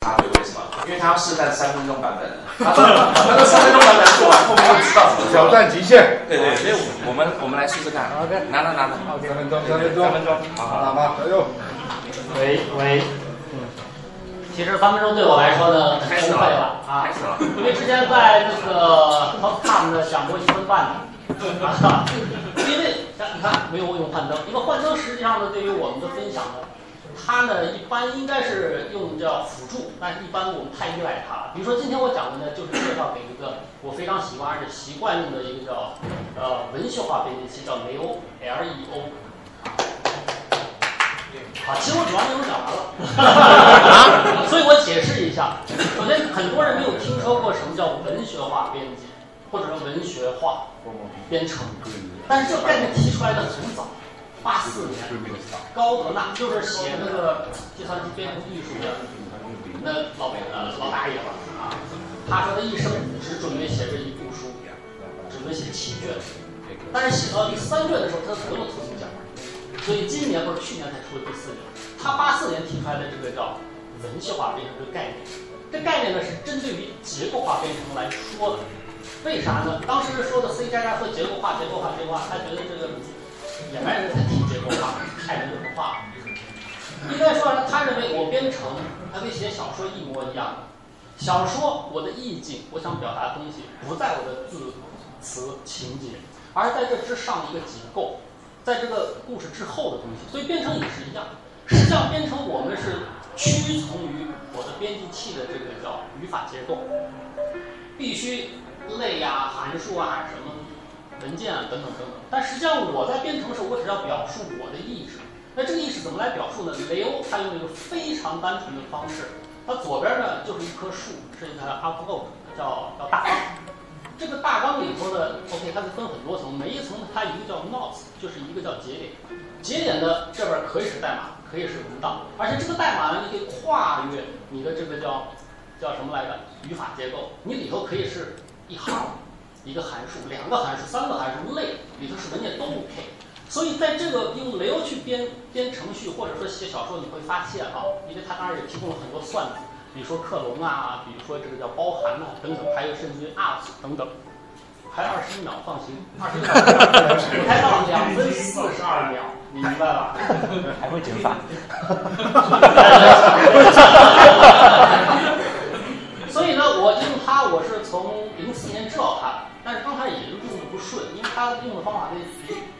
他会，为什么？因为他要试战三分钟版本，他那个三分钟版本做完，后面就知道怎么挑战极限。对对，所以我们我们来试试看。OK，拿拿拿拿。三分钟，三分钟，三分钟。好好，喇叭，哎呦。喂喂，嗯，其实三分钟对我来说呢，开始了啊，开始了。因为之前在那个 Top Time 呢讲过一分半的，啊，因为你看没有用幻灯，因为幻灯实际上呢，对于我们的分享呢。它呢，一般应该是用叫辅助，但是一般我们太依赖它了。比如说今天我讲的呢，就是介绍给一个我非常喜欢而且习惯用的一个叫呃文学化编辑器，叫雷欧 L E O。好，其实我主要内容讲完了，所以我解释一下。首先，很多人没有听说过什么叫文学化编辑，或者说文学化编程，但是这个概念提出来的很早。八四年，高德纳就是写那个计算机编程艺术的那老呃老大爷吧啊，他说他一生只准备写这一部书，准备写七卷，但是写到第三卷的时候，他得了特奖，所以今年或者去年才出了第四卷。他八四年提出来的这个叫文学化编程这个概念，这概念呢是针对于结构化编程来说的。为啥呢？当时说的 C 加加和结构化、结构化、结构化，他觉得这个。也蛮人才提结构化，太。应该说，他认为我编程，它跟写小说一模一样。小说我的意境，我想表达的东西，不在我的字词情节，而在这之上的一个结构，在这个故事之后的东西。所以编程也是一样。实际上，编程我们是屈从于我的编辑器的这个叫语法结构，必须类呀、函数啊什么。文件啊，等等等等。但实际上，我在编程的时候，我只要表述我的意志。那这个意思怎么来表述呢？雷欧他用了一个非常单纯的方式。它左边呢就是一棵树，是一个 outlook，叫叫大纲。这个大纲里头呢，OK，它是分很多层，每一层它一个叫 notes，就是一个叫节点。节点的这边可以是代码，可以是文档，而且这个代码呢，你可以跨越你的这个叫叫什么来着？语法结构，你里头可以是一行。一个函数，两个函数，三个函数，类里头是文件都 OK。所以在这个用雷欧去编编程序，或者说写小说，你会发现啊，因为它当然也提供了很多算子，比如说克隆啊，比如说这个叫包含啊等等，还有甚至于 up 等等。还二十一秒，放心，二十一秒，我开到两分四十二秒，你明白吧？还会减法。他用的方法跟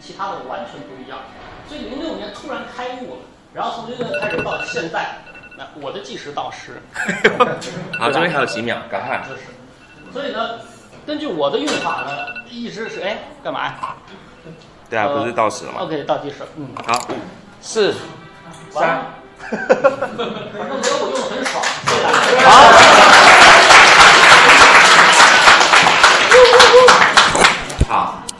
其他的完全不一样，所以零六年突然开悟了，然后从零六年开始到现在，那我的计时倒时。好，这边还有几秒，赶快。就是，所以呢，根据我的用法呢，一直是哎，干嘛呀？对啊，不是倒时了吗？OK，倒计时，嗯。好，四，三。反正觉得我用的很爽。好。